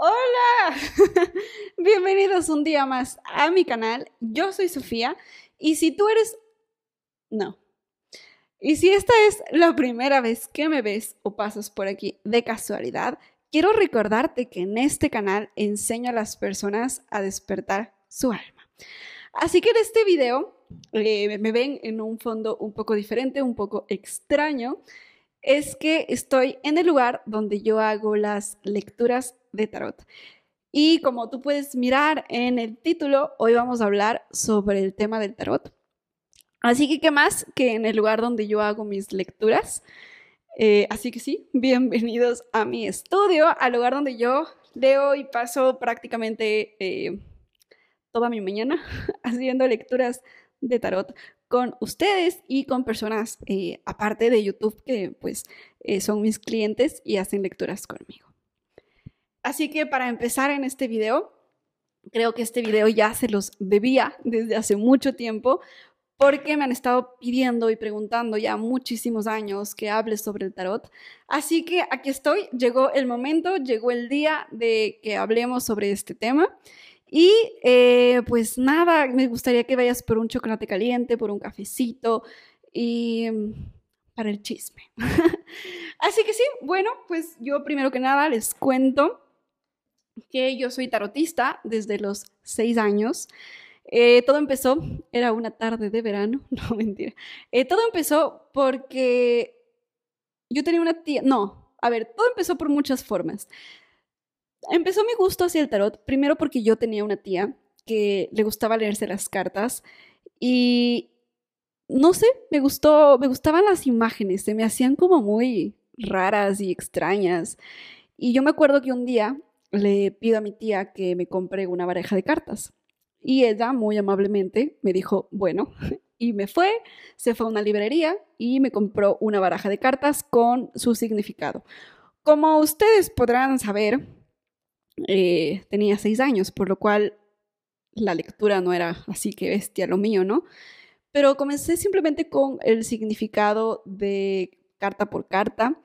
Hola, bienvenidos un día más a mi canal. Yo soy Sofía y si tú eres... No. Y si esta es la primera vez que me ves o pasas por aquí de casualidad, quiero recordarte que en este canal enseño a las personas a despertar su alma. Así que en este video eh, me ven en un fondo un poco diferente, un poco extraño. Es que estoy en el lugar donde yo hago las lecturas de tarot. Y como tú puedes mirar en el título, hoy vamos a hablar sobre el tema del tarot. Así que, ¿qué más que en el lugar donde yo hago mis lecturas? Eh, así que sí, bienvenidos a mi estudio, al lugar donde yo leo y paso prácticamente eh, toda mi mañana haciendo lecturas de tarot con ustedes y con personas eh, aparte de YouTube que pues son mis clientes y hacen lecturas conmigo. Así que para empezar en este video, creo que este video ya se los debía desde hace mucho tiempo porque me han estado pidiendo y preguntando ya muchísimos años que hable sobre el tarot. Así que aquí estoy, llegó el momento, llegó el día de que hablemos sobre este tema. Y eh, pues nada, me gustaría que vayas por un chocolate caliente, por un cafecito y mm, para el chisme. Así que sí, bueno, pues yo primero que nada les cuento que yo soy tarotista desde los seis años. Eh, todo empezó, era una tarde de verano, no mentira. Eh, todo empezó porque yo tenía una tía, no, a ver, todo empezó por muchas formas. Empezó mi gusto hacia el tarot, primero porque yo tenía una tía que le gustaba leerse las cartas y no sé, me gustó, me gustaban las imágenes, se me hacían como muy raras y extrañas. Y yo me acuerdo que un día le pido a mi tía que me compre una baraja de cartas. Y ella muy amablemente me dijo, bueno, y me fue, se fue a una librería y me compró una baraja de cartas con su significado. Como ustedes podrán saber, eh, tenía seis años, por lo cual la lectura no era así que bestia lo mío, ¿no? Pero comencé simplemente con el significado de carta por carta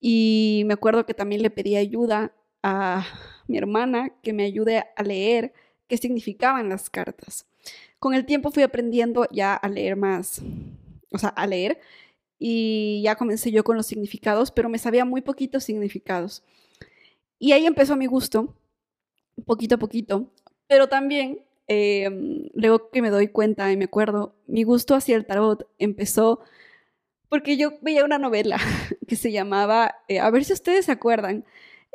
y me acuerdo que también le pedí ayuda a mi hermana que me ayude a leer qué significaban las cartas. Con el tiempo fui aprendiendo ya a leer más, o sea, a leer, y ya comencé yo con los significados, pero me sabía muy poquitos significados. Y ahí empezó mi gusto, poquito a poquito, pero también, em, luego que me doy cuenta y me acuerdo, mi gusto hacia el tarot empezó porque yo veía una novela que se llamaba, eh, a ver si ustedes se acuerdan,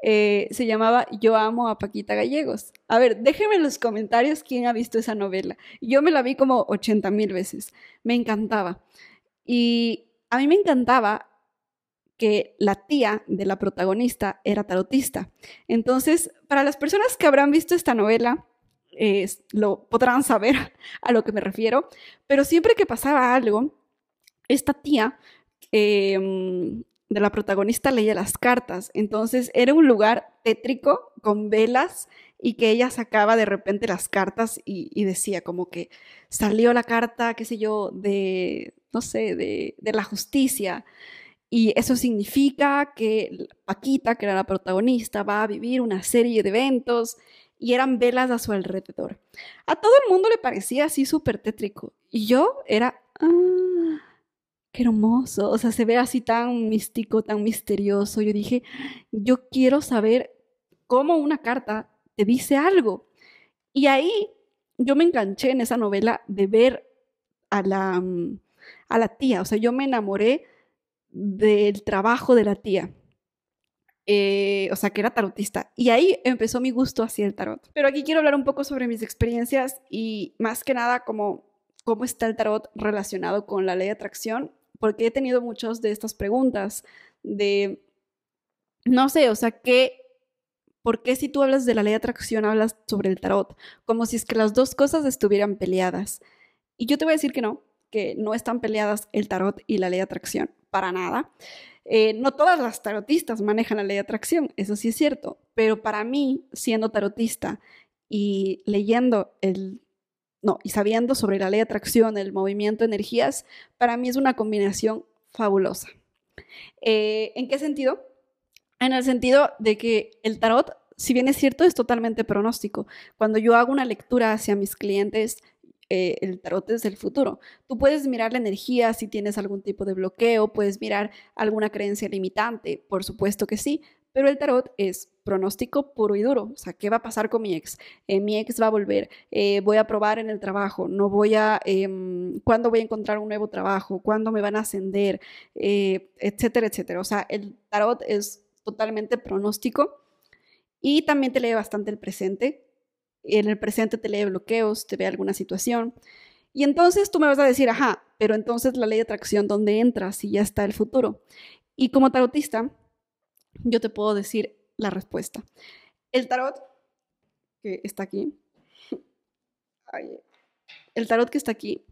eh, se llamaba Yo amo a Paquita Gallegos. A ver, déjenme en los comentarios quién ha visto esa novela. Yo me la vi como 80 mil veces. Me encantaba. Y a mí me encantaba que la tía de la protagonista era tarotista. Entonces, para las personas que habrán visto esta novela, lo podrán saber a lo que me refiero, pero siempre que pasaba algo, esta tía em, de la protagonista leía las cartas. Entonces era un lugar tétrico con velas y que ella sacaba de repente las cartas y, decía como que salió la carta, qué sé yo, de, no sé, de, de la justicia. Y eso significa que Paquita, que era la protagonista, va a vivir una serie de eventos y eran velas a su alrededor. A todo el mundo le parecía así súper tétrico. Y yo era, ah, qué hermoso, o sea, se ve así tan místico, tan misterioso. Yo dije, yo quiero saber cómo una carta te dice algo. Y ahí yo me enganché en esa novela de ver a la, a la tía, o sea, yo me enamoré del trabajo de la tía. Eh, o sea, que era tarotista. Y ahí empezó mi gusto hacia el tarot. Pero aquí quiero hablar un poco sobre mis experiencias y más que nada cómo está el tarot relacionado con la ley de atracción porque he tenido muchas de estas preguntas de, no sé, o sea, ¿qué, ¿por qué si tú hablas de la ley de atracción hablas sobre el tarot? Como si es que las dos cosas estuvieran peleadas. Y yo te voy a decir que no, que no están peleadas el tarot y la ley de atracción, para nada. Eh, no todas las tarotistas manejan la ley de atracción, eso sí es cierto, pero para mí, siendo tarotista y leyendo el no, y sabiendo sobre la ley de atracción, el movimiento de energías, para mí es una combinación fabulosa. Eh, ¿En qué sentido? En el sentido de que el tarot si bien es cierto, es totalmente pronóstico. Cuando yo hago una lectura hacia mis clientes, eh, el tarot es del futuro. Tú puedes mirar la energía si tienes algún tipo de bloqueo, puedes mirar alguna creencia limitante, por supuesto que sí, pero el tarot es pronóstico puro y duro. O sea, ¿qué va a pasar con mi ex? Eh, mi ex va a volver, eh, voy a probar en el trabajo, no voy a, em, ¿cuándo voy a encontrar un nuevo trabajo? ¿Cuándo me van a ascender? etcétera, etcétera. O sea, el tarot es totalmente pronóstico y también te lee bastante el presente. En el presente te lee bloqueos, te ve alguna situación. Y entonces tú me vas a decir, ajá, pero entonces la ley de atracción, ¿dónde entra si ya está el futuro? Y como tarotista, yo te puedo decir la respuesta. El tarot que está aquí, el tarot que está aquí,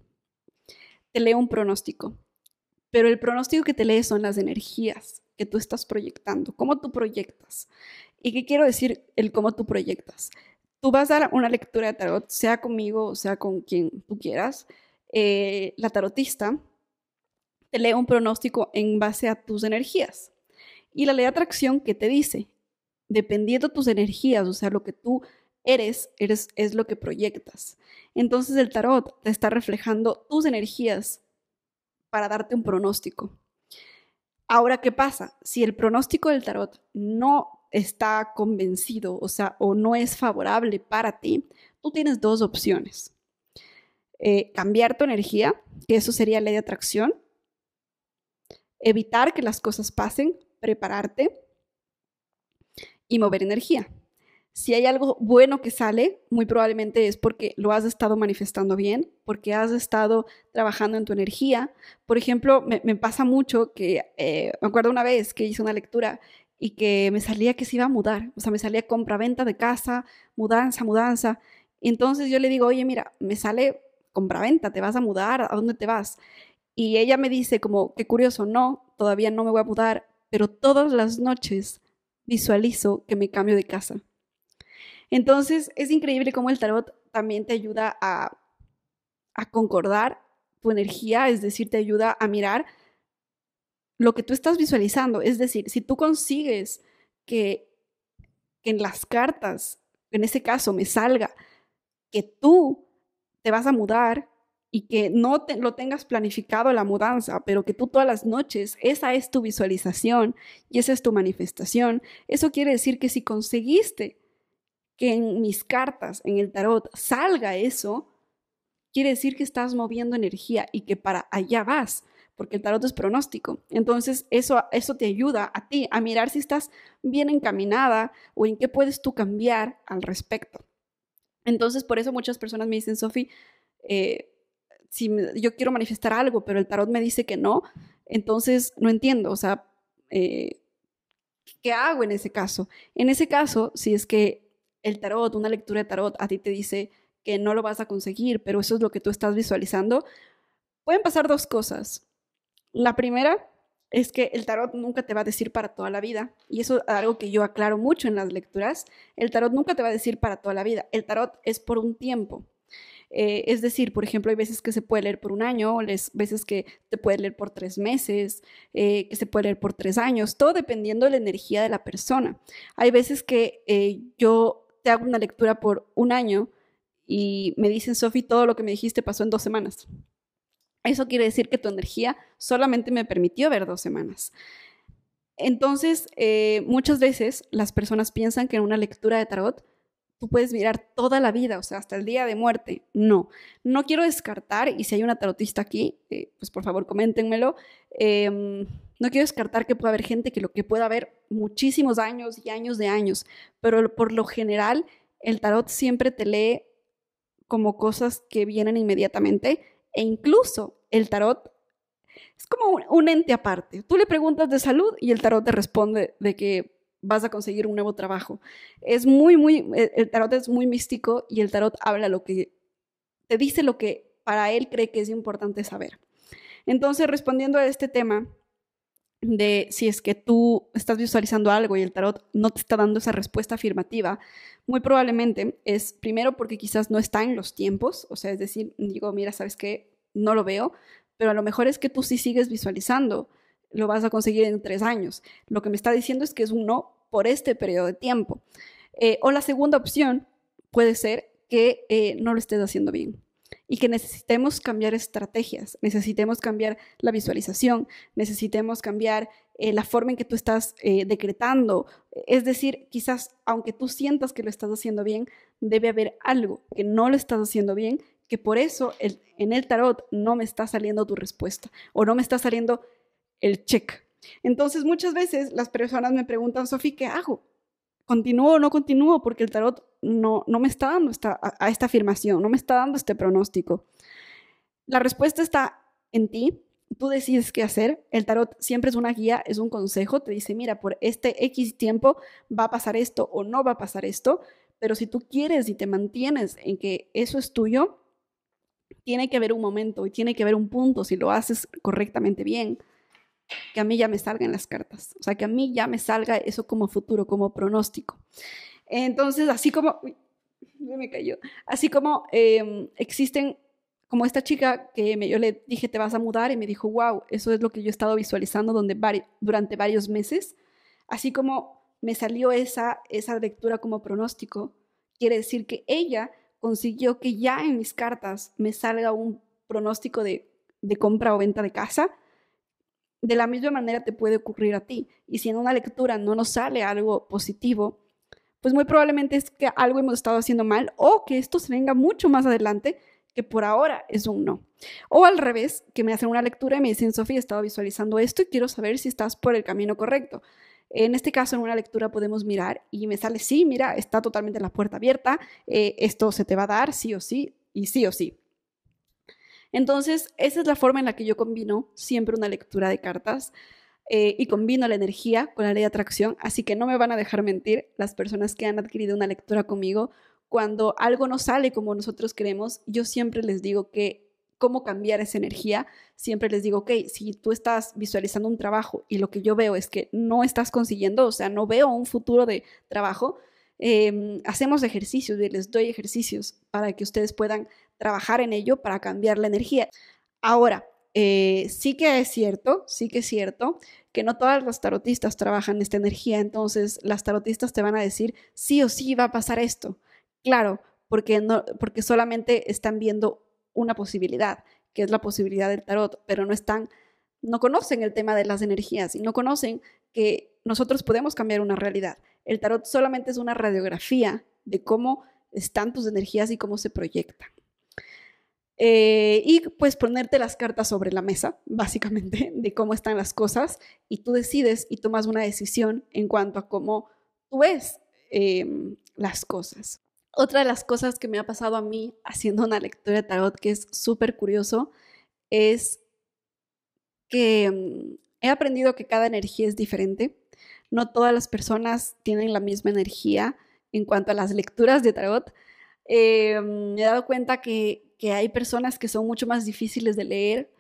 te lee un pronóstico, pero el pronóstico que te lee son las energías que tú estás proyectando, cómo tú proyectas. ¿Y qué quiero decir el cómo tú proyectas? Tú vas a dar una lectura de tarot, sea conmigo sea con quien tú quieras. Eh, la tarotista te lee un pronóstico en base a tus energías. Y la ley de atracción, ¿qué te dice? Dependiendo de tus energías, o sea, lo que tú eres, eres es lo que proyectas. Entonces el tarot te está reflejando tus energías para darte un pronóstico. Ahora, ¿qué pasa? Si el pronóstico del tarot no está convencido, o sea, o no es favorable para ti, tú tienes dos opciones. Eh, cambiar tu energía, que eso sería ley de atracción, evitar que las cosas pasen, prepararte y mover energía si hay algo bueno que sale, muy probablemente es porque lo has estado manifestando bien, porque has estado trabajando en tu energía. Por ejemplo, me, pasa mucho que, eh, me acuerdo una vez que hice una lectura y que me salía que se iba a mudar, o sea, me salía compra-venta de casa, mudanza, mudanza. entonces yo le digo, oye, mira, me sale compra-venta, te vas a mudar, ¿a dónde te vas? Y ella me dice como, qué curioso, no, todavía no me voy a mudar, pero todas las noches visualizo que me cambio de casa. Entonces, es increíble cómo el tarot también te ayuda a, concordar tu energía, es decir, te ayuda a mirar lo que tú estás visualizando. Es decir, si tú consigues que, que en las cartas, en ese caso, me salga que tú te vas a mudar y que no te, lo tengas planificado la mudanza, pero que tú todas las noches, esa es tu visualización y esa es tu manifestación, eso quiere decir que si conseguiste que en mis cartas, en el tarot, salga eso, quiere decir que estás moviendo energía y que para allá vas, porque el tarot es pronóstico. Entonces, eso, eso te ayuda a ti a mirar si estás bien encaminada o en qué puedes tú cambiar al respecto. Entonces, por eso muchas personas me dicen, Sofi, eh, si yo quiero manifestar algo, pero el tarot me dice que no, entonces no entiendo, o sea, eh, ¿qué hago en ese caso? En ese caso, si es que el tarot, una lectura de tarot, a ti te dice que no lo vas a conseguir, pero eso es lo que tú estás visualizando, pueden pasar dos cosas. La primera es que el tarot nunca te va a decir para toda la vida, y eso es algo que yo aclaro mucho en las lecturas, el tarot nunca te va a decir para toda la vida, el tarot es por un tiempo. Eh, es decir, por ejemplo, hay veces que se puede leer por un año, hay veces que te puede leer por tres meses, eh, que se puede leer por tres años, todo dependiendo de la energía de la persona. Hay veces que eh, yo te hago una lectura por un año y me dicen, Sofi, todo lo que me dijiste pasó en dos semanas. Eso quiere decir que tu energía solamente me permitió ver dos semanas. Entonces, eh, muchas veces las personas piensan que en una lectura de tarot tú puedes mirar toda la vida, o sea, hasta el día de muerte. No, no quiero descartar, y si hay una tarotista aquí, eh, pues por favor coméntenmelo. Em, no quiero descartar que pueda haber gente que lo que pueda haber muchísimos años y años de años, pero por lo general el tarot siempre te lee como cosas que vienen inmediatamente e incluso el tarot es como un, ente aparte. Tú le preguntas de salud y el tarot te responde de que vas a conseguir un nuevo trabajo. Es muy, muy, el tarot es muy místico y el tarot habla lo que, te dice lo que para él cree que es importante saber. Entonces, respondiendo a este tema, de si es que tú estás visualizando algo y el tarot no te está dando esa respuesta afirmativa, muy probablemente es primero porque quizás no está en los tiempos, o sea, es decir, digo, mira, sabes que no lo veo, pero a lo mejor es que tú sí sigues visualizando, lo vas a conseguir en tres años. Lo que me está diciendo es que es un no por este periodo de tiempo. Eh, o la segunda opción puede ser que eh, no lo estés haciendo bien y que necesitemos cambiar estrategias, necesitemos cambiar la visualización, necesitemos cambiar eh, la forma en que tú estás decretando. Es decir, quizás aunque tú sientas que lo estás haciendo bien, debe haber algo que no lo estás haciendo bien, que por eso en el tarot no me está saliendo tu respuesta o no me está saliendo el check. Entonces muchas veces las personas me preguntan, Sofía, ¿qué hago? ¿Continúo o no continúo? Porque el tarot no, no me está dando esta, esta afirmación, no me está dando este pronóstico. La respuesta está en ti, tú decides qué hacer. El tarot siempre es una guía, es un consejo, te dice, mira, por este X tiempo va a pasar esto o no va a pasar esto, pero si tú quieres y te mantienes en que eso es tuyo, tiene que haber un momento y tiene que haber un punto si lo haces correctamente bien que a mí ya me salgan las cartas, o sea, que a mí ya me salga eso como futuro, como pronóstico. Entonces, así como, uy, me cayó, así como em, existen, como esta chica que me, yo le dije, te vas a mudar, y me dijo, wow, eso es lo que yo he estado visualizando donde durante varios meses, así como me salió esa, esa lectura como pronóstico, quiere decir que ella consiguió que ya en mis cartas me salga un pronóstico de, de compra o venta de casa, de la misma manera te puede ocurrir a ti. Y si en una lectura no nos sale algo positivo, pues muy probablemente es que algo hemos estado haciendo mal o que esto se venga mucho más adelante que por ahora es un no. O al revés, que me hacen una lectura y me dicen, Sofía, estado visualizando esto y quiero saber si estás por el camino correcto. En este caso, en una lectura podemos mirar y me sale, sí, mira, está totalmente la puerta abierta, eh, esto se te va a dar sí o sí y sí o sí. Entonces, esa es la forma en la que yo combino siempre una lectura de cartas eh, y combino la energía con la ley de atracción, así que no me van a dejar mentir las personas que han adquirido una lectura conmigo. Cuando algo no sale como nosotros queremos, yo siempre les digo que cómo cambiar esa energía, siempre les digo, ok, si tú estás visualizando un trabajo y lo que yo veo es que no estás consiguiendo, o sea, no veo un futuro de trabajo, Em, hacemos ejercicios y les doy ejercicios para que ustedes puedan trabajar en ello para cambiar la energía. Ahora, eh, sí que es cierto, sí que es cierto que no todas las tarotistas trabajan esta energía, entonces las tarotistas te van a decir, sí o sí va a pasar esto. Claro, porque, porque solamente están viendo una posibilidad, que es la posibilidad del tarot, pero no están, no conocen el tema de las energías y no conocen que nosotros podemos cambiar una realidad. El tarot solamente es una radiografía de cómo están tus energías y cómo se proyectan. Eh, y pues ponerte las cartas sobre la mesa, básicamente, de cómo están las cosas, y tú decides y tomas una decisión en cuanto a cómo tú ves em, las cosas. Otra de las cosas que me ha pasado a mí haciendo una lectura de tarot que es súper curioso es que em, he aprendido que cada energía es diferente no todas las personas tienen la misma energía en cuanto a las lecturas de tarot. Eh, me he dado cuenta que, hay personas que son mucho más difíciles de leer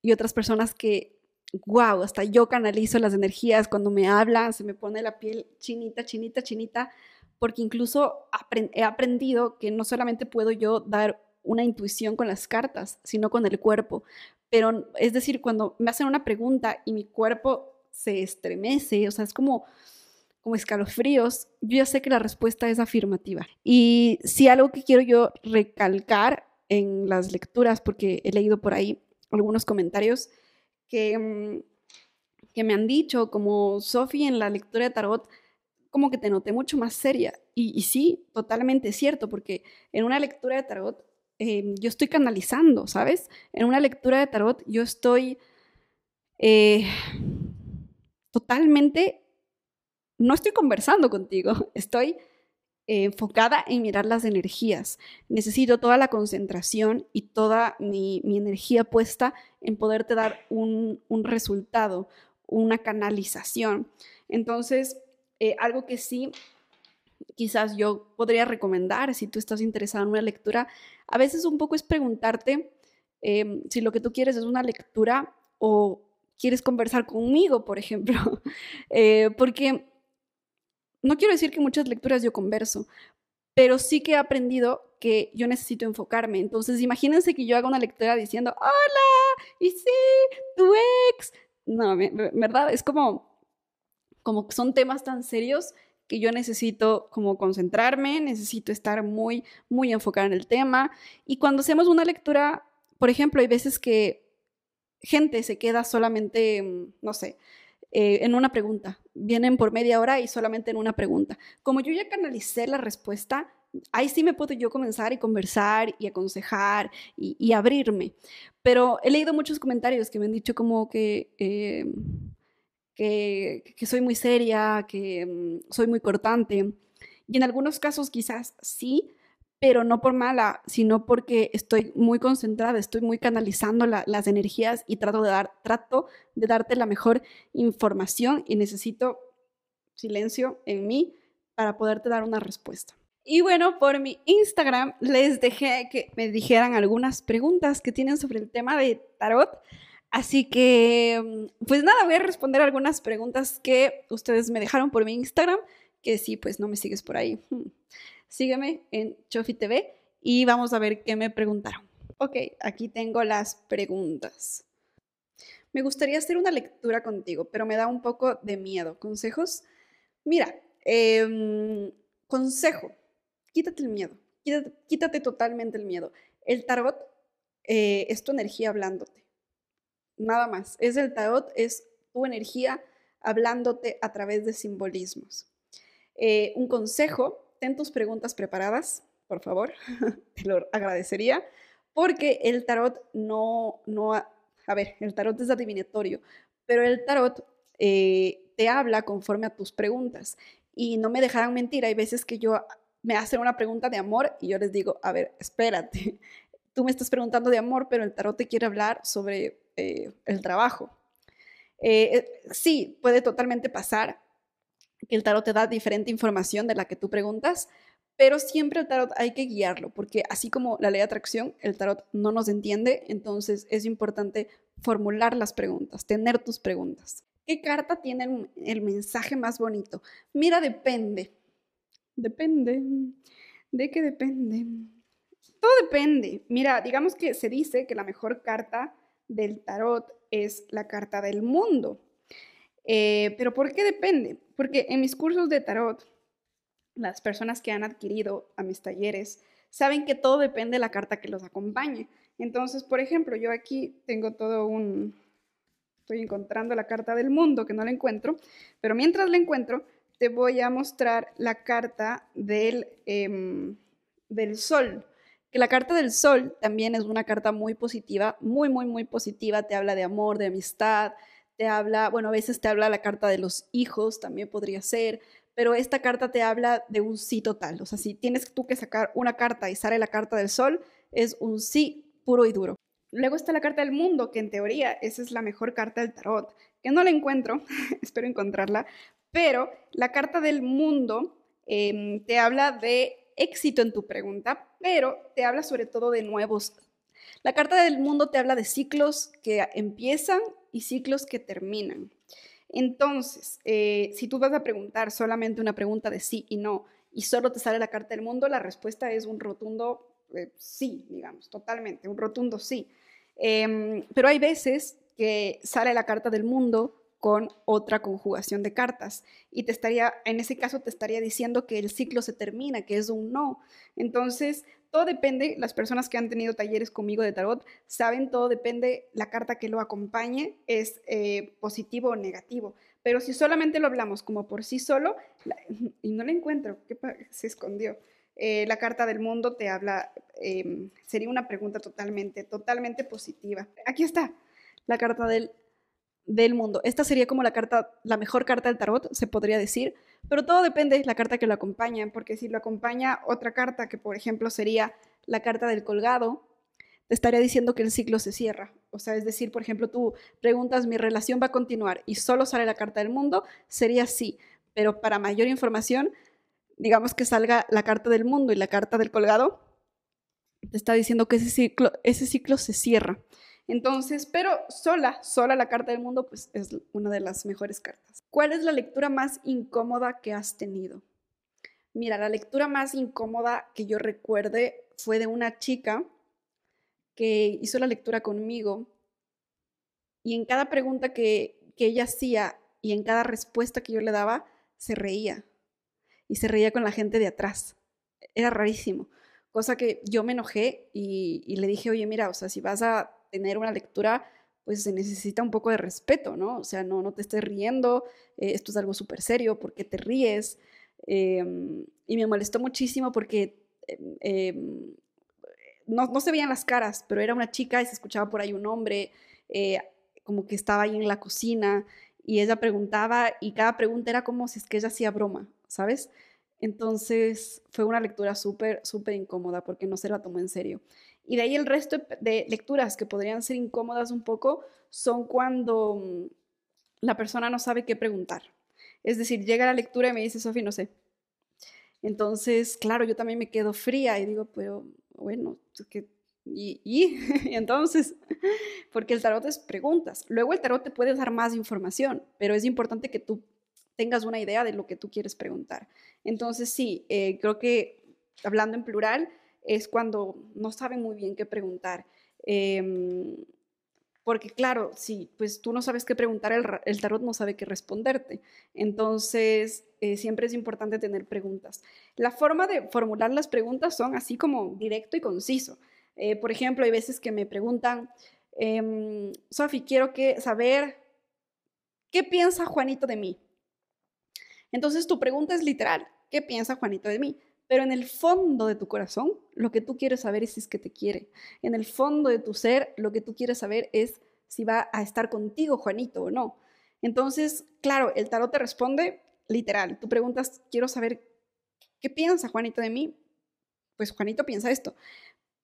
y otras personas que, wow, hasta yo canalizo las energías cuando me hablan, se me pone la piel chinita, chinita, chinita, porque incluso he aprendido que no solamente puedo yo dar una intuición con las cartas, sino con el cuerpo. Pero es decir, cuando me hacen una pregunta y mi cuerpo se estremece, o sea, es como, como escalofríos, yo ya sé que la respuesta es afirmativa. Y si algo que quiero yo recalcar en las lecturas, porque he leído por ahí algunos comentarios que, mm, que me han dicho, como Sophie en la lectura de tarot, como que te noté mucho más seria. Y, sí, totalmente cierto, porque en una lectura de tarot em, yo estoy canalizando, ¿sabes? En una lectura de tarot yo estoy... Eh, totalmente, no estoy conversando contigo, estoy enfocada en mirar las energías. Necesito toda la concentración y toda mi, energía puesta en poderte dar un, resultado, una canalización. Entonces, eh, algo que sí quizás yo podría recomendar si tú estás interesado en una lectura, a veces un poco es preguntarte em, si lo que tú quieres es una lectura o quieres conversar conmigo, por ejemplo, eh, porque no quiero decir que muchas lecturas yo converso, pero sí que he aprendido que yo necesito enfocarme. Entonces, imagínense que yo haga una lectura diciendo, hola, y sí, tu ex. No, ¿verdad? Es como, como son temas tan serios que yo necesito como concentrarme, necesito estar muy, muy enfocada en el tema. Y cuando hacemos una lectura, por ejemplo, hay veces que gente se queda solamente, no sé, eh, en una pregunta. Vienen por media hora y solamente en una pregunta. Como yo ya canalicé la respuesta, ahí sí me puedo yo comenzar y conversar y aconsejar y, abrirme. Pero he leído muchos comentarios que me han dicho como que, que, que, soy muy seria, que mm, soy muy cortante. Y en algunos casos quizás sí, pero no por mala, sino porque estoy muy concentrada, estoy muy canalizando las energías y trato de, dar, trato de darte la mejor información y necesito silencio en mí para poderte dar una respuesta. Y bueno, por mi Instagram les dejé que me dijeran algunas preguntas que tienen sobre el tema de tarot. Así que, mm, pues nada, voy a responder algunas preguntas que ustedes me dejaron por mi Instagram, que sí, pues no me sigues por ahí. Hmm. Sígueme en Chofi TV y vamos a ver qué me preguntaron. Ok, aquí tengo las preguntas. Me gustaría hacer una lectura contigo, pero me da un poco de miedo. ¿Consejos? Mira, em, consejo quítate el miedo, quítate, totalmente el miedo. El tarot eh, es tu energía hablándote, nada más. Es el tarot, es tu energía hablándote a través de simbolismos. Eh, un consejo, ten tus preguntas preparadas, por favor, te lo agradecería, porque el tarot no, no, a ver, el tarot es adivinatorio, pero el tarot eh, te habla conforme a tus preguntas. Y no me dejarán mentir, hay veces que yo me hacen una pregunta de amor y yo les digo, a ver, espérate, tú me estás preguntando de amor, pero el tarot te quiere hablar sobre eh, el trabajo. Eh, eh, sí, puede totalmente pasar que el tarot te da diferente información de la que tú preguntas, pero siempre el tarot hay que guiarlo, porque así como la ley de atracción, el tarot no nos entiende, entonces es importante formular las preguntas, tener tus preguntas. ¿Qué carta tiene el mensaje más bonito? Mira, depende. Depende. ¿De qué depende? Todo depende. Mira, digamos que se dice que la mejor carta del tarot es la carta del mundo. Eh, pero ¿por qué depende? Porque en mis cursos de tarot, las personas que han adquirido a mis talleres saben que todo depende de la carta que los acompañe. Entonces, por ejemplo, yo aquí tengo todo un... Estoy encontrando la carta del mundo, que no la encuentro, pero mientras la encuentro, te voy a mostrar la carta del, em, del sol. Que la carta del sol también es una carta muy positiva, muy, muy, muy positiva. Te habla de amor, de amistad, te habla, bueno, a veces te habla la carta de los hijos, también podría ser, pero esta carta te habla de un sí total. O sea, si tienes tú que sacar una carta y sale la carta del sol, es un sí puro y duro. Luego está la carta del mundo, que en teoría esa es la mejor carta del tarot, que no la encuentro, espero encontrarla, pero la carta del mundo em, te habla de éxito en tu pregunta, pero te habla sobre todo de nuevos. La carta del mundo te habla de ciclos que empiezan y ciclos que terminan. Entonces, eh, si tú vas a preguntar solamente una pregunta de sí y no, y solo te sale la carta del mundo, la respuesta es un rotundo eh, sí, digamos, totalmente, un rotundo sí. Em, pero hay veces que sale la carta del mundo con otra conjugación de cartas. Y te estaría, en ese caso, te estaría diciendo que el ciclo se termina, que es un no. Entonces, todo depende, las personas que han tenido talleres conmigo de tarot saben, todo depende, la carta que lo acompañe es eh, positivo o negativo. Pero si solamente lo hablamos como por sí solo, y no la encuentro, ¿qué se escondió? Eh, la carta del mundo te habla, em, sería una pregunta totalmente, totalmente positiva. Aquí está, la carta del del mundo. Esta sería como la carta, la mejor carta del tarot, se podría decir, pero todo depende de la carta que lo acompaña, porque si lo acompaña otra carta, que por ejemplo sería la carta del colgado, te estaría diciendo que el ciclo se cierra. O sea, es decir, por ejemplo, tú preguntas, ¿mi relación va a continuar? Y solo sale la carta del mundo, sería sí. Pero para mayor información, digamos que salga la carta del mundo y la carta del colgado, te está diciendo que ese ciclo, ese ciclo se cierra. Entonces, pero sola, sola la carta del mundo, pues es una de las mejores cartas. ¿Cuál es la lectura más incómoda que has tenido? Mira, la lectura más incómoda que yo recuerde fue de una chica que hizo la lectura conmigo y en cada pregunta que, que ella hacía y en cada respuesta que yo le daba, se reía. y se reía con la gente de atrás. Era rarísimo. Cosa que yo me enojé y, le dije, oye, mira, o sea, si vas a tener una lectura, pues se necesita un poco de respeto, ¿no? O sea, no, no te estés riendo, eh, esto es algo súper serio, ¿por qué te ríes? Em, y me molestó muchísimo porque em, no, no, se veían las caras, pero era una chica y se escuchaba por ahí un hombre, eh, como que estaba ahí en la cocina y ella preguntaba y cada pregunta era como si es que ella hacía broma, ¿sabes? Entonces fue una lectura súper, súper incómoda porque no se la tomó en serio. Y de ahí el resto de lecturas que podrían ser incómodas un poco son cuando mm, la persona no sabe qué preguntar. Es decir, llega la lectura y me dice, Sofi, no sé. Entonces, claro, yo también me quedo fría y digo, pero bueno, ¿qué, y, y, entonces, porque el tarot es preguntas. Luego el tarot te puede dar más información, pero es importante que tú tengas una idea de lo que tú quieres preguntar. Entonces, sí, eh, creo que hablando en plural es cuando no saben muy bien qué preguntar. Em, porque claro, si pues tú no sabes qué preguntar, el, tarot no sabe qué responderte. Entonces, eh, siempre es importante tener preguntas. La forma de formular las preguntas son así como directo y conciso. Eh, por ejemplo, hay veces que me preguntan, eh, Sofi, quiero que saber qué piensa Juanito de mí. Entonces tu pregunta es literal, ¿qué piensa Juanito de mí? Pero en el fondo de tu corazón, lo que tú quieres saber es si es que te quiere. En el fondo de tu ser, lo que tú quieres saber es si va a estar contigo Juanito o no. Entonces, claro, el tarot te responde literal. Tú preguntas, quiero saber qué piensa Juanito de mí. Pues Juanito piensa esto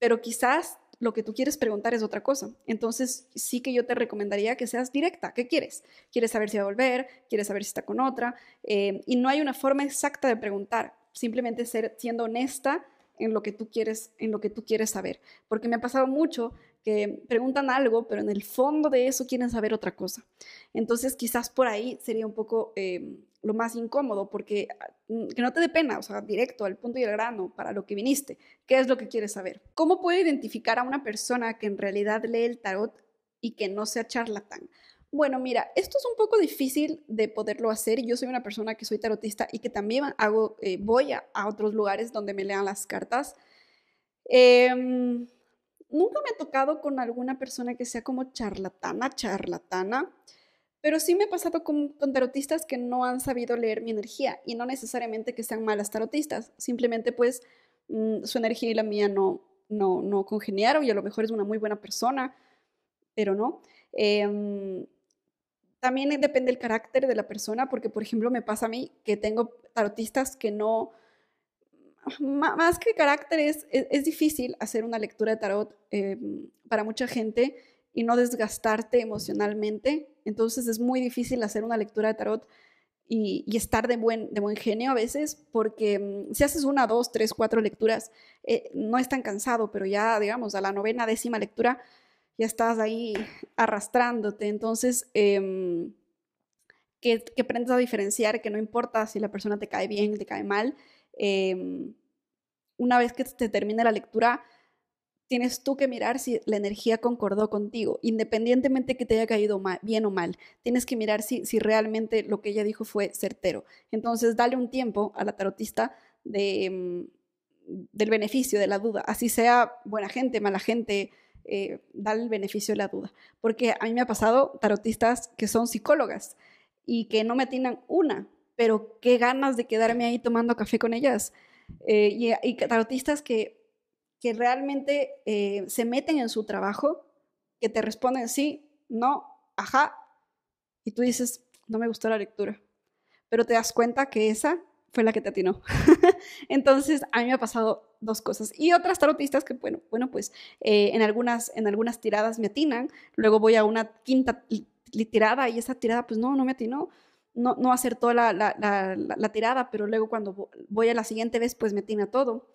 pero quizás lo que tú quieres preguntar es otra cosa. Entonces, sí que yo te recomendaría que seas directa. ¿Qué quieres? ¿Quieres saber si va a volver? ¿Quieres saber si está con otra? Eh, y no hay una forma exacta de preguntar. Simplemente ser, siendo honesta en lo que tú quieres, en lo que tú quieres saber. Porque me ha pasado mucho que preguntan algo, pero en el fondo de eso quieren saber otra cosa. Entonces, quizás por ahí sería un poco eh, lo más incómodo, porque mm, que no te dé pena, o sea, directo al punto y al grano para lo que viniste. ¿Qué es lo que quieres saber? ¿Cómo puedo identificar a una persona que en realidad lee el tarot y que no sea charlatán? Bueno, mira, esto es un poco difícil de poderlo hacer. Yo soy una persona que soy tarotista y que también hago, eh, voy a, otros lugares donde me lean las cartas. Em, nunca me ha tocado con alguna persona que sea como charlatana, charlatana. Pero sí me ha pasado con, tarotistas que no han sabido leer mi energía y no necesariamente que sean malas tarotistas, simplemente pues mm, su energía y la mía no, no, no congeniaron y a lo mejor es una muy buena persona, pero no. Em, también depende del carácter de la persona, porque por ejemplo me pasa a mí que tengo tarotistas que no, más que carácter es, es, difícil hacer una lectura de tarot em, para mucha gente y no desgastarte emocionalmente. Entonces es muy difícil hacer una lectura de tarot y, estar de buen, de buen genio a veces, porque mm, si haces una, dos, tres, cuatro lecturas, eh, no es tan cansado, pero ya, digamos, a la novena, décima lectura, ya estás ahí arrastrándote. Entonces, em, que, aprendas a diferenciar, que no importa si la persona te cae bien, te cae mal. Em, una vez que te termine la lectura, tienes tú que mirar si la energía concordó contigo, independientemente que te haya caído bien o mal. Tienes que mirar si, si realmente lo que ella dijo fue certero. Entonces, dale un tiempo a la tarotista de, mm, del beneficio de la duda, así sea buena gente, mala gente, eh, el beneficio de la duda. Porque a mí me ha pasado tarotistas que son psicólogas y que no me atinan una, pero qué ganas de quedarme ahí tomando café con ellas. Eh, y tarotistas que que realmente eh, se meten en su trabajo, que te responden sí, no, ajá, y tú dices, no me gustó la lectura, pero te das cuenta que esa fue la que te atinó. Entonces, a mí me ha pasado dos cosas. Y otras tarotistas que, bueno, bueno pues eh, en, algunas, en algunas tiradas me atinan, luego voy a una quinta tirada y esa tirada, pues no, no me atinó. No, no acertó la, la, la, tirada, pero luego cuando voy a la siguiente vez, pues me atina todo.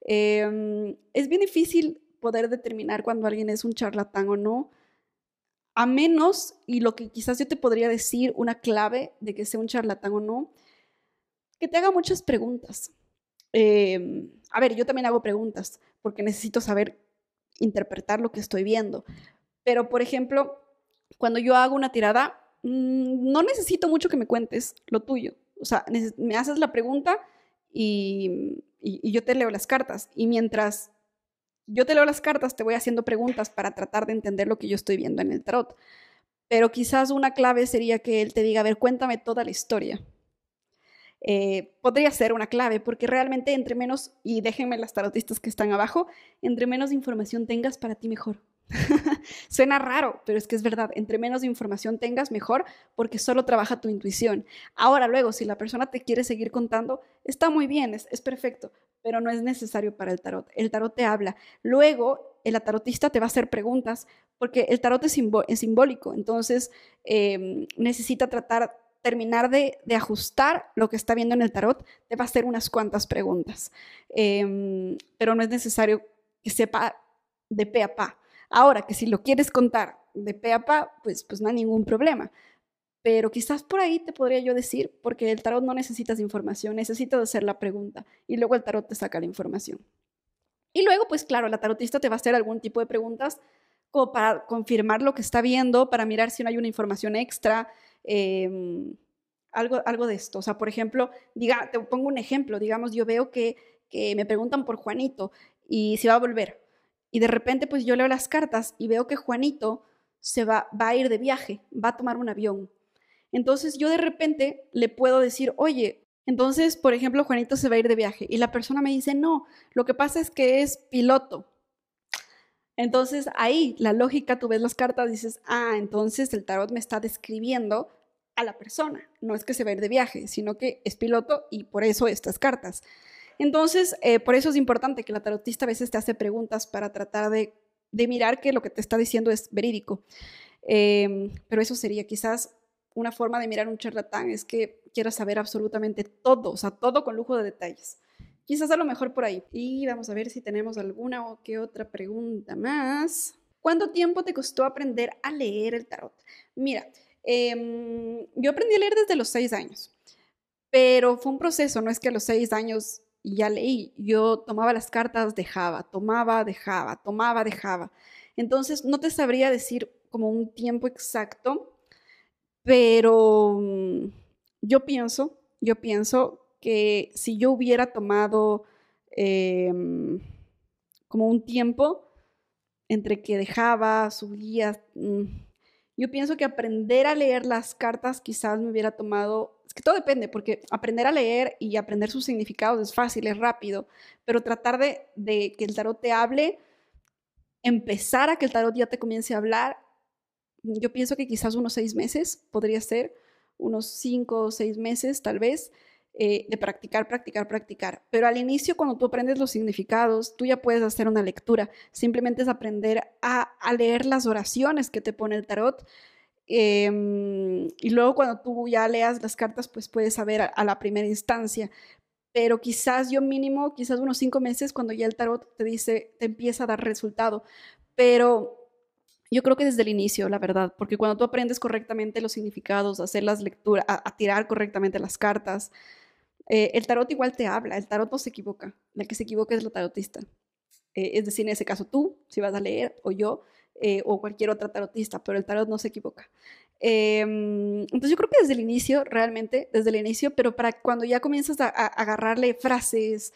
Em, es bien difícil poder determinar cuando alguien es un charlatán o no, a menos, y lo que quizás yo te podría decir, una clave de que sea un charlatán o no, que te haga muchas preguntas. Em, a ver, yo también hago preguntas porque necesito saber interpretar lo que estoy viendo. Pero, por ejemplo, cuando yo hago una tirada, mm, no necesito mucho que me cuentes lo tuyo. O sea, me haces la pregunta y, y yo te leo las cartas. Y mientras yo te leo las cartas, te voy haciendo preguntas para tratar de entender lo que yo estoy viendo en el tarot. Pero quizás una clave sería que él te diga, a ver, cuéntame toda la historia. Eh, podría ser una clave, porque realmente entre menos, y déjenme las tarotistas que están abajo, entre menos información tengas, para ti mejor. Suena raro, pero es que es verdad, entre menos información tengas, mejor, porque solo trabaja tu intuición. Ahora, luego, si la persona te quiere seguir contando, está muy bien, es, perfecto, pero no es necesario para el tarot. El tarot te habla. Luego, el tarotista te va a hacer preguntas, porque el tarot es, simbólico, entonces em, necesita tratar terminar de, ajustar lo que está viendo en el tarot, te va a hacer unas cuantas preguntas. Em, pero no es necesario que sepa de pe a pa. Ahora, que si lo quieres contar de pe a pa, pues, pues no hay ningún problema. Pero quizás por ahí te podría yo decir, porque el tarot no necesitas información, necesitas hacer la pregunta y luego el tarot te saca la información. Y luego, pues claro, la tarotista te va a hacer algún tipo de preguntas como para confirmar lo que está viendo, para mirar si no hay una información extra, Em, algo, algo de esto. O sea, por ejemplo, diga, te pongo un ejemplo, digamos, yo veo que, que me preguntan por Juanito y si va a volver. Y de repente, pues yo leo las cartas y veo que Juanito se va, va a ir de viaje, va a tomar un avión. Entonces yo de repente le puedo decir, oye, entonces, por ejemplo, Juanito se va a ir de viaje y la persona me dice, no, lo que pasa es que es piloto. Entonces ahí la lógica, tú ves las cartas, dices, ah, entonces el tarot me está describiendo a la persona, no es que se va a ir de viaje, sino que es piloto y por eso estas cartas. Entonces, eh, por eso es importante que la tarotista a veces te hace preguntas para tratar de, mirar que lo que te está diciendo es verídico. Em, pero eso sería quizás una forma de mirar un charlatán, es que quieras saber absolutamente todo, o sea, todo con lujo de detalles. Quizás a lo mejor por ahí. Y vamos a ver si tenemos alguna o qué otra pregunta más. ¿Cuánto tiempo te costó aprender a leer el tarot? Mira, em, yo aprendí a leer desde los seis años, pero fue un proceso, no es que a los seis años ya leí, yo tomaba las cartas, dejaba, tomaba, dejaba, tomaba, dejaba. Entonces, no te sabría decir como un tiempo exacto, pero mm, yo pienso, yo pienso que si yo hubiera tomado em, como un tiempo entre que dejaba, subía, mm, yo pienso que aprender a leer las cartas quizás me hubiera tomado, es que todo depende, porque aprender a leer y aprender sus significados es fácil, es rápido, pero tratar de, de que el tarot te hable, empezar a que el tarot ya te comience a hablar, yo pienso que quizás unos seis meses podría ser, unos cinco o seis meses tal vez, eh, de practicar, practicar, practicar. Pero al inicio, cuando tú aprendes los significados, tú ya puedes hacer una lectura. Simplemente es aprender a, leer las oraciones que te pone el tarot. Em, y luego cuando tú ya leas las cartas, pues puedes saber a, la primera instancia. Pero quizás yo mínimo, quizás unos cinco meses, cuando ya el tarot te dice, te empieza a dar resultado. Pero yo creo que desde el inicio, la verdad, porque cuando tú aprendes correctamente los significados, hacer las lecturas, a tirar correctamente las cartas, eh, el tarot igual te habla, el tarot no se equivoca, el que se equivoca es la tarotista. Eh, es decir, en ese caso tú, si vas a leer, o yo, eh, o cualquier otra tarotista, pero el tarot no se equivoca. Em, entonces yo creo que desde el inicio, realmente, desde el inicio, pero para cuando ya comienzas a agarrarle frases,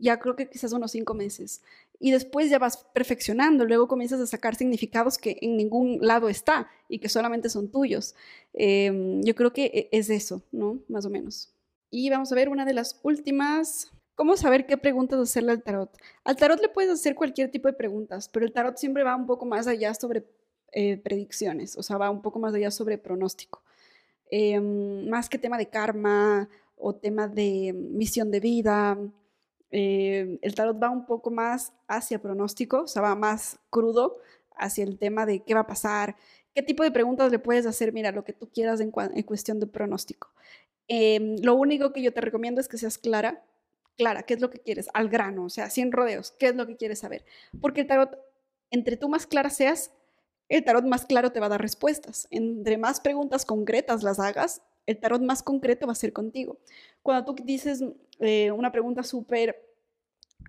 ya creo que quizás unos cinco meses. Y después ya vas perfeccionando, luego comienzas a sacar significados que en ningún lado está y que solamente son tuyos. Em, yo creo que e, es eso, ¿no? Más o menos. Y vamos a ver una de las últimas. ¿Cómo saber qué preguntas hacerle al tarot? Al tarot le puedes hacer cualquier tipo de preguntas, pero el tarot siempre va un poco más allá sobre eh, predicciones, o sea, va un poco más allá sobre pronóstico. Em, más que tema de karma o tema de misión de vida, eh, el tarot va un poco más hacia pronóstico, o sea, va más crudo hacia el tema de qué va a pasar, qué tipo de preguntas le puedes hacer, mira, lo que tú quieras en, cuestión de pronóstico. Em, lo único que yo te recomiendo es que seas clara, clara, qué es lo que quieres, al grano, o sea, sin rodeos, qué es lo que quieres saber. Porque el tarot, entre tú más clara seas, el tarot más claro te va a dar respuestas. Entre más preguntas concretas las hagas, el tarot más concreto va a ser contigo. Cuando tú dices eh, una pregunta súper,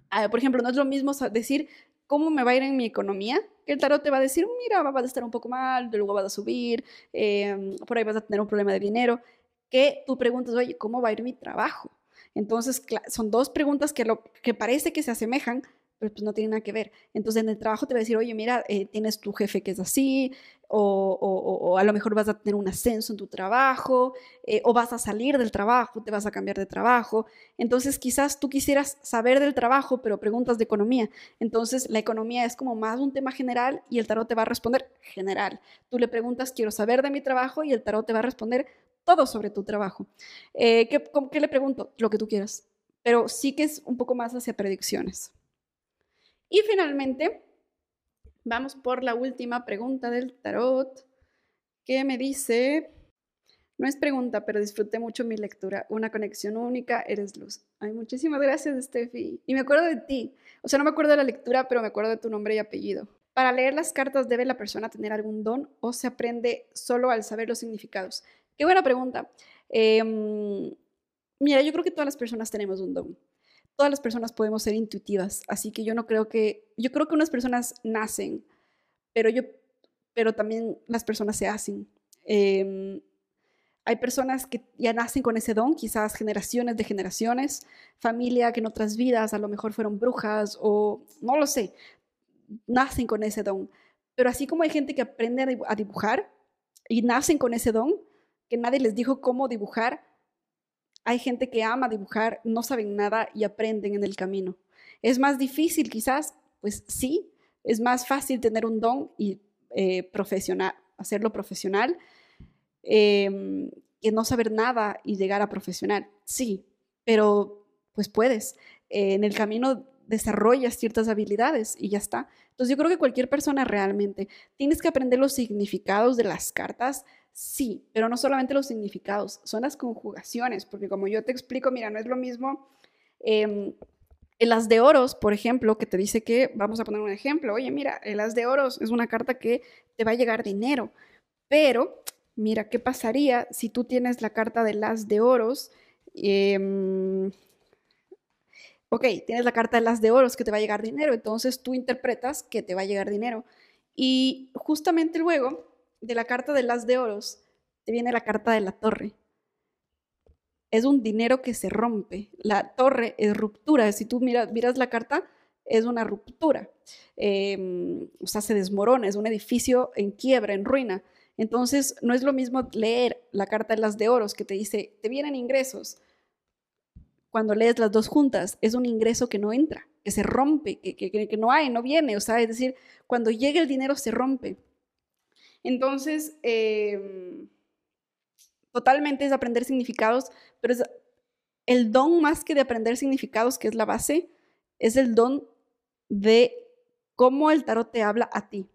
ah, por ejemplo, no es lo mismo decir cómo me va a ir en mi economía, que el tarot te va a decir, mira, va a estar un poco mal, luego vas a subir, em, por ahí vas a tener un problema de dinero, que tú preguntas, oye, ¿cómo va a ir mi trabajo? Entonces, son dos preguntas que, lo, que parece que se asemejan, pues no tienen nada que ver. Entonces, en el trabajo te va a decir, oye, mira, eh, tienes tu jefe que es así, o, a lo mejor vas a tener un ascenso en tu trabajo, eh, o vas a salir del trabajo, te vas a cambiar de trabajo. Entonces, quizás tú quisieras saber del trabajo, pero preguntas de economía. Entonces, la economía es como más un tema general y el tarot te va a responder general. Tú le preguntas, quiero saber de mi trabajo, y el tarot te va a responder todo sobre tu trabajo. Eh, ¿qué, ¿Qué le pregunto? Lo que tú quieras. Pero sí que es un poco más hacia predicciones. Y finalmente, vamos por la última pregunta del tarot, que me dice, no es pregunta, pero disfruté mucho mi lectura. Una conexión única, eres luz. Ay, muchísimas gracias, Steffi. Y me acuerdo de ti. O sea, no me acuerdo de la lectura, pero me acuerdo de tu nombre y apellido. Para leer las cartas, ¿debe la persona tener algún don o se aprende solo al saber los significados? Qué buena pregunta. Em, mira, yo creo que todas las personas tenemos un don. Todas las personas podemos ser intuitivas, así que yo no creo que, yo creo que unas personas nacen, pero yo, pero también las personas se hacen. Em, hay personas que ya nacen con ese don, quizás generaciones de generaciones, familia que en otras vidas a lo mejor fueron brujas o no lo sé, nacen con ese don. Pero así como hay gente que aprende a dibujar y nacen con ese don, que nadie les dijo cómo dibujar. Hay gente que ama dibujar, no saben nada y aprenden en el camino. ¿Es más difícil quizás? Pues sí, es más fácil tener un don y eh, profesional, hacerlo profesional em, que no saber nada y llegar a profesional. Sí, pero pues puedes. en el camino desarrollas ciertas habilidades y ya está. Entonces yo creo que cualquier persona realmente tienes que aprender los significados de las cartas, Sí, pero no solamente los significados, son las conjugaciones, porque como yo te explico, mira, no es lo mismo eh, el as de oros, por ejemplo, que te dice que, vamos a poner un ejemplo, oye, mira, el as de oros es una carta que te va a llegar dinero, pero mira, ¿qué pasaría si tú tienes la carta del as de oros? Em, ok, tienes la carta del as de oros que te va a llegar dinero, entonces tú interpretas que te va a llegar dinero. Y justamente luego de la carta de las de oros, te viene la carta de la torre. Es un dinero que se rompe. La torre es ruptura. Si tú miras, la carta, es una ruptura. Em, o sea, se desmorona, es un edificio en quiebra, en ruina. Entonces, no es lo mismo leer la carta de las de oros que te dice, te vienen ingresos. Cuando lees las dos juntas, es un ingreso que no entra, que se rompe, que, que no hay, no viene. O sea, es decir, cuando llega el dinero se rompe. Entonces, em, totalmente es aprender significados, pero es el don más que de aprender significados, que es la base, es el don de cómo el tarot te habla a ti.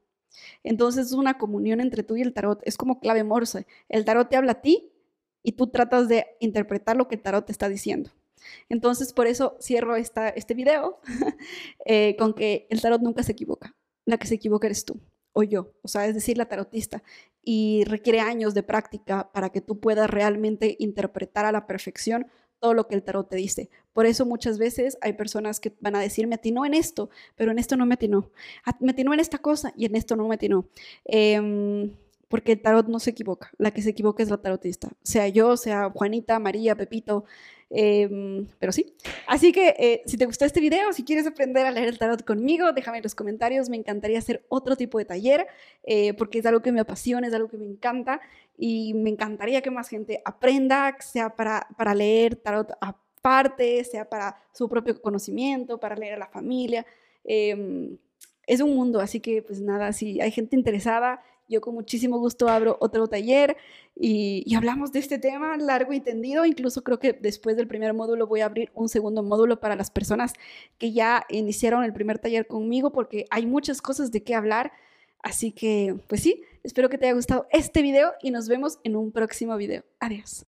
Entonces es una comunión entre tú y el tarot, es como clave morse. El tarot te habla a ti y tú tratas de interpretar lo que el tarot te está diciendo. Entonces por eso cierro esta, este video eh, con que el tarot nunca se equivoca, la que se equivoca eres tú o yo, o sea, es decir, la tarotista, y requiere años de práctica para que tú puedas realmente interpretar a la perfección todo lo que el tarot te dice. Por eso muchas veces hay personas que van a decir, me atinó en esto, pero en esto no me atinó. Ah, me atinó en esta cosa y en esto no me atinó. Em, porque el tarot no se equivoca. La que se equivoca es la tarotista. Sea yo, sea Juanita, María, Pepito, Em, pero sí. Así que eh, si te gustó este video, si quieres aprender a leer el tarot conmigo, déjame en los comentarios. Me encantaría hacer otro tipo de taller eh, porque es algo que me apasiona, es algo que me encanta y me encantaría que más gente aprenda, sea para, para leer tarot aparte, sea para su propio conocimiento, para leer a la familia. Em, es un mundo, así que pues nada, si hay gente interesada yo con muchísimo gusto abro otro taller y, hablamos de este tema largo y tendido. Incluso creo que después del primer módulo voy a abrir un segundo módulo para las personas que ya iniciaron el primer taller conmigo porque hay muchas cosas de qué hablar. Así que, pues sí, espero que te haya gustado este video y nos vemos en un próximo video. Adiós.